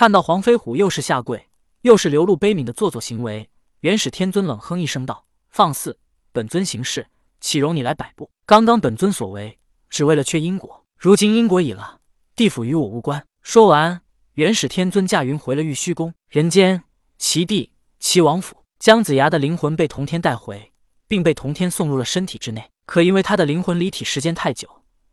看到黄飞虎又是下跪，又是流露悲悯的做作行为，元始天尊冷哼一声道：“放肆！本尊行事，岂容你来摆布？刚刚本尊所为，只为了却因果。如今因果已了，地府与我无关。”说完，元始天尊驾云回了玉虚宫。人间，齐地，齐王府，姜子牙的灵魂被童天带回，并被童天送入了身体之内。可因为他的灵魂离体时间太久，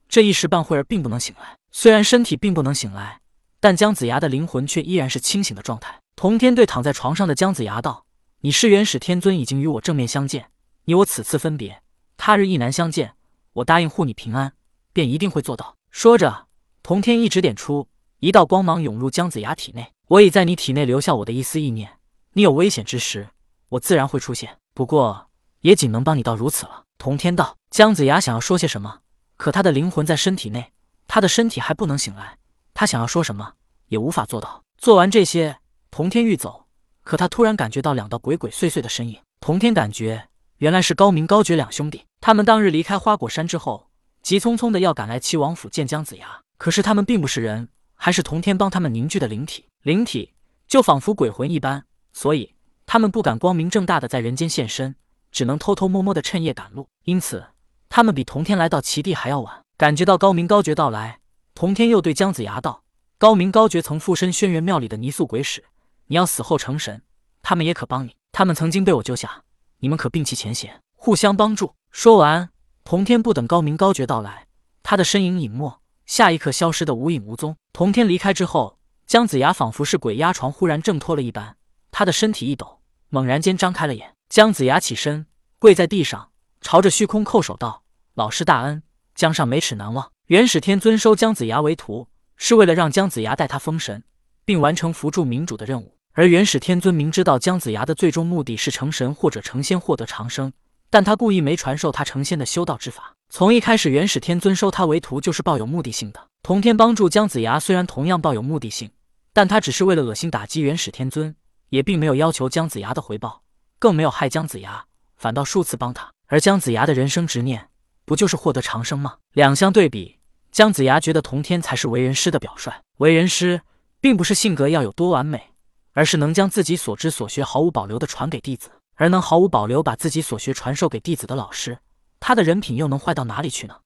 这一时半会儿并不能醒来。虽然身体并不能醒来，但姜子牙的灵魂却依然是清醒的状态。童天对躺在床上的姜子牙道：“你是元始天尊，已经与我正面相见，你我此次分别，他日亦难相见。我答应护你平安，便一定会做到。”说着，童天一指点出。一道光芒涌入姜子牙体内，我已在你体内留下我的一丝意念。你有危险之时，我自然会出现。不过，也仅能帮你到如此了。童天道。姜子牙想要说些什么，可他的灵魂在身体内，他的身体还不能醒来。他想要说什么，也无法做到。做完这些，童天欲走，可他突然感觉到两道鬼鬼祟祟的身影。童天感觉，原来是高明高觉两兄弟。他们当日离开花果山之后，急匆匆的要赶来齐王府见姜子牙。可是他们并不是人。还是童天帮他们凝聚的灵体，灵体就仿佛鬼魂一般，所以他们不敢光明正大的在人间现身，只能偷偷摸摸的趁夜赶路。因此，他们比童天来到齐地还要晚。感觉到高明高觉到来，童天又对姜子牙道：“高明高觉曾附身轩辕庙里的泥塑鬼使，你要死后成神，他们也可帮你。他们曾经被我救下，你们可摒弃前嫌，互相帮助。”说完，童天不等高明高觉到来，他的身影隐没。下一刻消失的无影无踪。童天离开之后，姜子牙仿佛是鬼压床，忽然挣脱了一般，他的身体一抖，猛然间张开了眼。姜子牙起身，跪在地上，朝着虚空叩首道：“老师大恩，江上没齿难忘。”元始天尊收姜子牙为徒，是为了让姜子牙带他封神，并完成扶助民主的任务。而元始天尊明知道姜子牙的最终目的是成神或者成仙，获得长生。但他故意没传授他成仙的修道之法。从一开始，元始天尊收他为徒就是抱有目的性的。童天帮助姜子牙，虽然同样抱有目的性，但他只是为了恶心打击元始天尊，也并没有要求姜子牙的回报，更没有害姜子牙，反倒数次帮他。而姜子牙的人生执念，不就是获得长生吗？两相对比，姜子牙觉得童天才是为人师的表率。为人师，并不是性格要有多完美，而是能将自己所知所学毫无保留的传给弟子。而能毫无保留把自己所学传授给弟子的老师，他的人品又能坏到哪里去呢？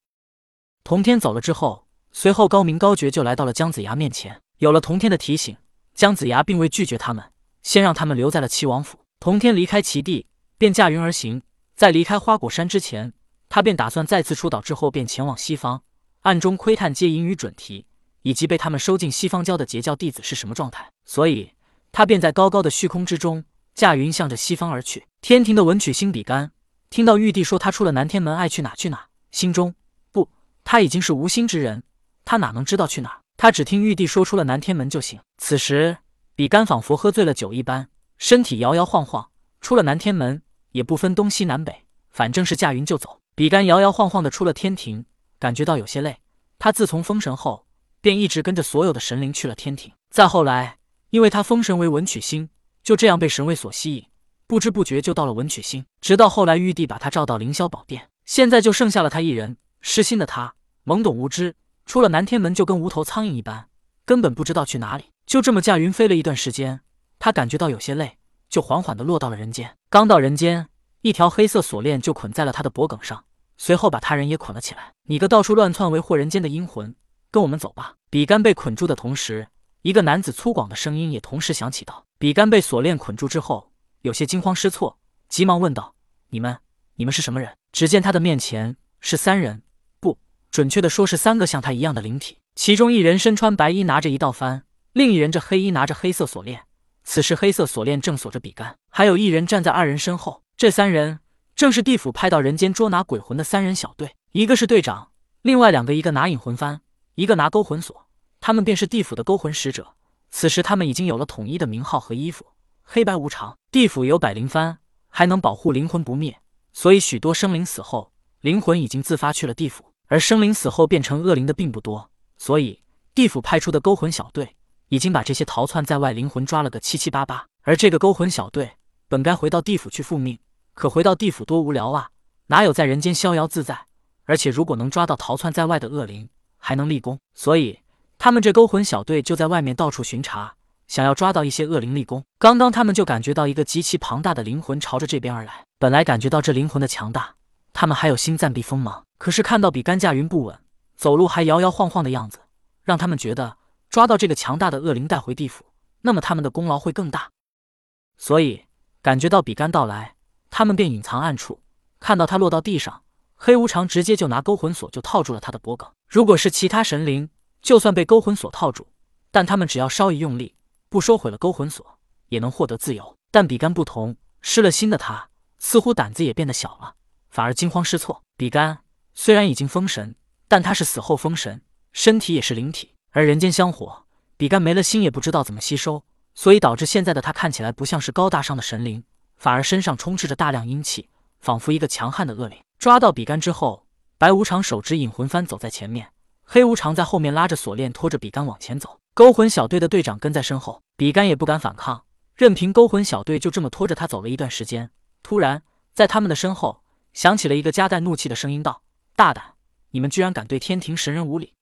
童天走了之后，随后高明高觉就来到了姜子牙面前。有了童天的提醒，姜子牙并未拒绝他们，先让他们留在了齐王府。童天离开齐地，便驾云而行。在离开花果山之前，他便打算再次出岛之后便前往西方，暗中窥探接引与准提以及被他们收进西方教的截教弟子是什么状态。所以，他便在高高的虚空之中。驾云向着西方而去。天庭的文曲星比干听到玉帝说他出了南天门，爱去哪去哪，心中不，他已经是无心之人，他哪能知道去哪？他只听玉帝说出了南天门就行。此时，比干仿佛喝醉了酒一般，身体摇摇晃晃，出了南天门，也不分东西南北，反正是驾云就走。比干摇摇晃晃的出了天庭，感觉到有些累。他自从封神后，便一直跟着所有的神灵去了天庭。再后来，因为他封神为文曲星。就这样被神位所吸引，不知不觉就到了文曲星。直到后来玉帝把他召到凌霄宝殿，现在就剩下了他一人。失心的他懵懂无知，出了南天门就跟无头苍蝇一般，根本不知道去哪里。就这么驾云飞了一段时间，他感觉到有些累，就缓缓的落到了人间。刚到人间，一条黑色锁链就捆在了他的脖颈上，随后把他人也捆了起来。你个到处乱窜为祸人间的阴魂，跟我们走吧！比干被捆住的同时。一个男子粗犷的声音也同时响起道：“比干被锁链捆住之后，有些惊慌失措，急忙问道：‘你们，你们是什么人？’只见他的面前是三人，不准确的说是三个像他一样的灵体。其中一人身穿白衣，拿着一道幡；另一人这黑衣拿着黑色锁链。此时黑色锁链正锁着比干，还有一人站在二人身后。这三人正是地府派到人间捉拿鬼魂的三人小队，一个是队长，另外两个一个拿引魂幡，一个拿勾魂锁。”他们便是地府的勾魂使者。此时，他们已经有了统一的名号和衣服，黑白无常。地府有百灵幡，还能保护灵魂不灭，所以许多生灵死后，灵魂已经自发去了地府。而生灵死后变成恶灵的并不多，所以地府派出的勾魂小队已经把这些逃窜在外灵魂抓了个七七八八。而这个勾魂小队本该回到地府去复命，可回到地府多无聊啊，哪有在人间逍遥自在？而且如果能抓到逃窜在外的恶灵，还能立功，所以。他们这勾魂小队就在外面到处巡查，想要抓到一些恶灵立功。刚刚他们就感觉到一个极其庞大的灵魂朝着这边而来。本来感觉到这灵魂的强大，他们还有心暂避锋芒。可是看到比干驾云不稳，走路还摇摇晃晃的样子，让他们觉得抓到这个强大的恶灵带回地府，那么他们的功劳会更大。所以感觉到比干到来，他们便隐藏暗处。看到他落到地上，黑无常直接就拿勾魂锁就套住了他的脖颈。如果是其他神灵，就算被勾魂锁套住，但他们只要稍一用力，不收回了勾魂锁，也能获得自由。但比干不同，失了心的他。似乎胆子也变得小了，反而惊慌失措。比干虽然已经封神，但他是死后封神，身体也是灵体，而人间香火，比干没了心也不知道怎么吸收，所以导致现在的他看起来不像是高大上的神灵，反而身上充斥着大量阴气，仿佛一个强悍的恶灵。抓到比干之后，白无常手执引魂幡走在前面，黑无常在后面拉着锁链拖着比干往前走，勾魂小队的队长跟在身后，比干也不敢反抗，任凭勾魂小队就这么拖着他走了一段时间。突然，在他们的身后响起了一个夹带怒气的声音，道：“大胆！你们居然敢对天庭神人无礼！”